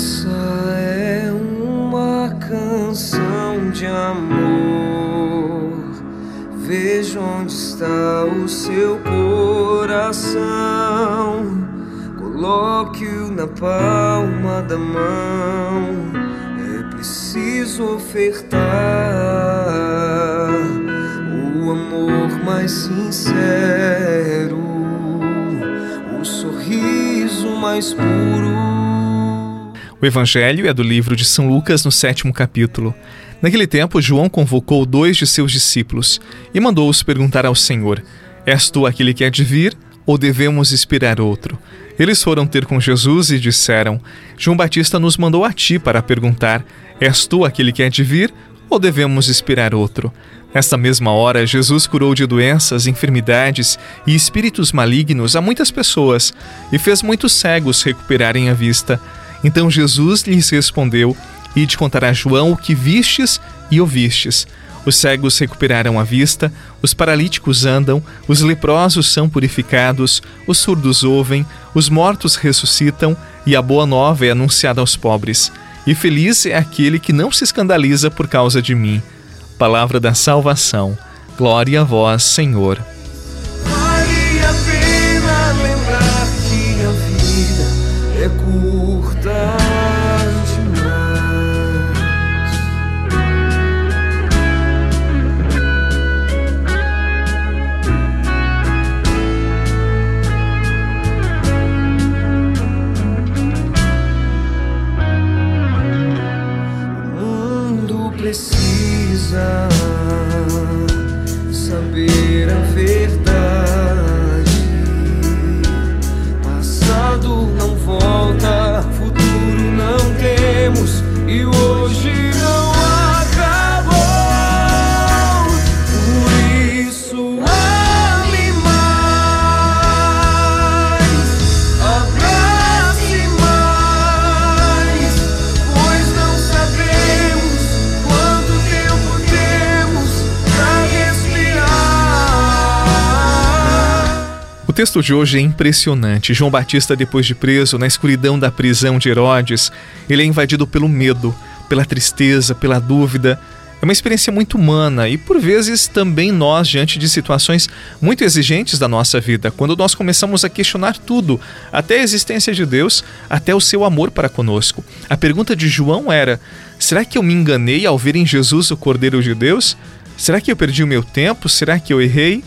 Essa é uma canção de amor. Veja onde está o seu coração. Coloque-o na palma da mão. É preciso ofertar o amor mais sincero, o sorriso mais puro. O evangelho é do livro de São Lucas, no sétimo capítulo. Naquele tempo, João convocou dois de seus discípulos e mandou-os perguntar ao Senhor: És tu aquele que há de vir, ou devemos esperar outro? Eles foram ter com Jesus e disseram: João Batista nos mandou a ti para perguntar: És tu aquele que há de vir, ou devemos esperar outro? Nesta mesma hora, Jesus curou de doenças, enfermidades e espíritos malignos a muitas pessoas e fez muitos cegos recuperarem a vista. Então Jesus lhes respondeu: Ide contar a João o que vistes e ouvistes. Os cegos recuperaram a vista, os paralíticos andam, os leprosos são purificados, os surdos ouvem, os mortos ressuscitam e a boa nova é anunciada aos pobres. E feliz é aquele que não se escandaliza por causa de mim. Palavra da salvação. Glória a vós, Senhor. Precisa saber a verdade. Texto de hoje é impressionante. João Batista, depois de preso na escuridão da prisão de Herodes, ele é invadido pelo medo, pela tristeza, pela dúvida. É uma experiência muito humana e, por vezes, também nós, diante de situações muito exigentes da nossa vida, quando nós começamos a questionar tudo, até a existência de Deus, até o seu amor para conosco. A pergunta de João era: será que eu me enganei ao ver em Jesus o Cordeiro de Deus? Será que eu perdi o meu tempo? Será que eu errei?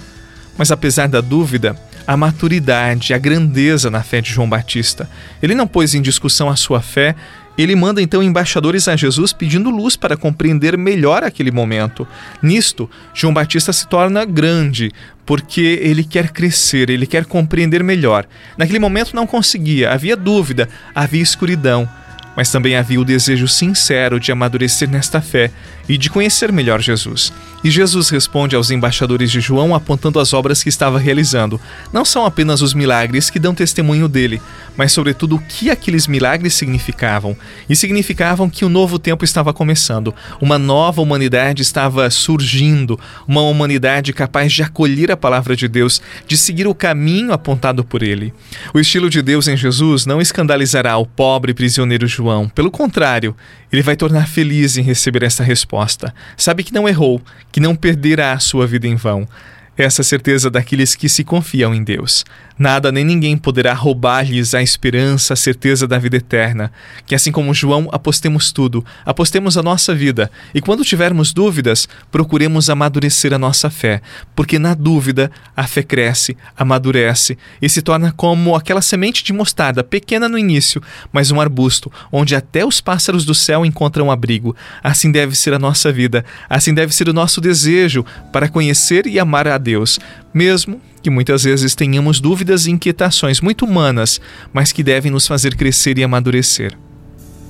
Mas apesar da dúvida, a maturidade, a grandeza na fé de João Batista. Ele não pôs em discussão a sua fé, ele manda então embaixadores a Jesus pedindo luz para compreender melhor aquele momento. Nisto, João Batista se torna grande, porque ele quer crescer, ele quer compreender melhor. Naquele momento não conseguia, havia dúvida, havia escuridão mas também havia o desejo sincero de amadurecer nesta fé e de conhecer melhor Jesus. E Jesus responde aos embaixadores de João apontando as obras que estava realizando. Não são apenas os milagres que dão testemunho dele, mas sobretudo o que aqueles milagres significavam. E significavam que o um novo tempo estava começando, uma nova humanidade estava surgindo, uma humanidade capaz de acolher a palavra de Deus, de seguir o caminho apontado por ele. O estilo de Deus em Jesus não escandalizará o pobre prisioneiro João. Pelo contrário, ele vai tornar feliz em receber essa resposta. Sabe que não errou, que não perderá a sua vida em vão. Essa certeza daqueles que se confiam em Deus. Nada nem ninguém poderá roubar-lhes a esperança, a certeza da vida eterna. Que assim como João, apostemos tudo, apostemos a nossa vida e quando tivermos dúvidas, procuremos amadurecer a nossa fé, porque na dúvida a fé cresce, amadurece e se torna como aquela semente de mostarda, pequena no início, mas um arbusto onde até os pássaros do céu encontram abrigo. Assim deve ser a nossa vida, assim deve ser o nosso desejo para conhecer e amar a Deus, mesmo que muitas vezes tenhamos dúvidas e inquietações muito humanas, mas que devem nos fazer crescer e amadurecer.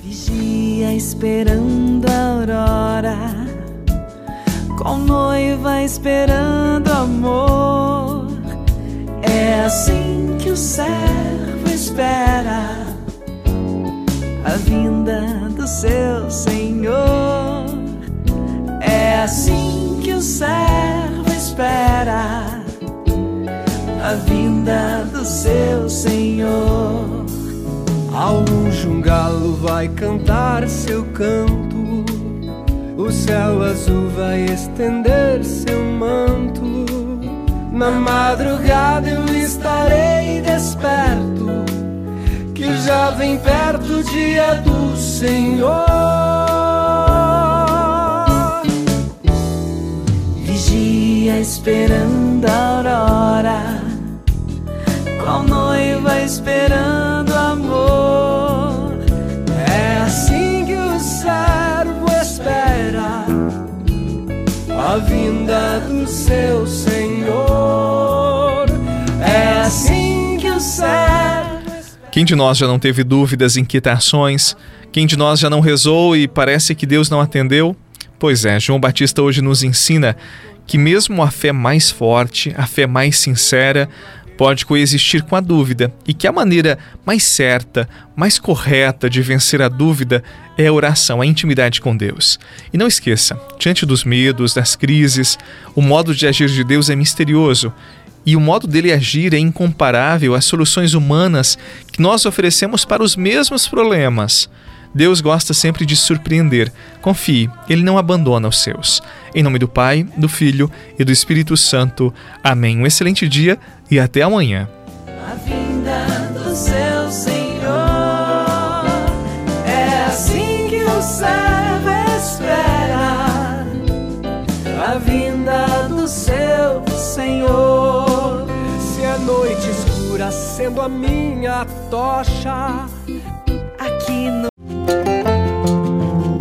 Vigia esperando a aurora, com noiva esperando amor. É assim que o servo espera a vinda do seu Senhor. É assim que o servo a vinda do seu Senhor. Ao longe um galo vai cantar seu canto, o céu azul vai estender seu manto. Na madrugada eu estarei desperto, que já vem perto o dia do Senhor. Esperando a aurora, qual noiva esperando amor. É assim que o servo espera a vinda do seu Senhor. É assim que o servo Quem de nós já não teve dúvidas, inquietações? Quem de nós já não rezou e parece que Deus não atendeu? Pois é, João Batista hoje nos ensina que mesmo a fé mais forte, a fé mais sincera, pode coexistir com a dúvida e que a maneira mais certa, mais correta de vencer a dúvida é a oração, a intimidade com Deus. E não esqueça, diante dos medos, das crises, o modo de agir de Deus é misterioso e o modo dele agir é incomparável às soluções humanas que nós oferecemos para os mesmos problemas. Deus gosta sempre de surpreender. Confie, Ele não abandona os seus. Em nome do Pai, do Filho e do Espírito Santo. Amém. Um excelente dia e até amanhã. a vinda do seu Senhor. É assim que o servo espera a vinda do seu Senhor. Se a noite escura sendo a minha tocha.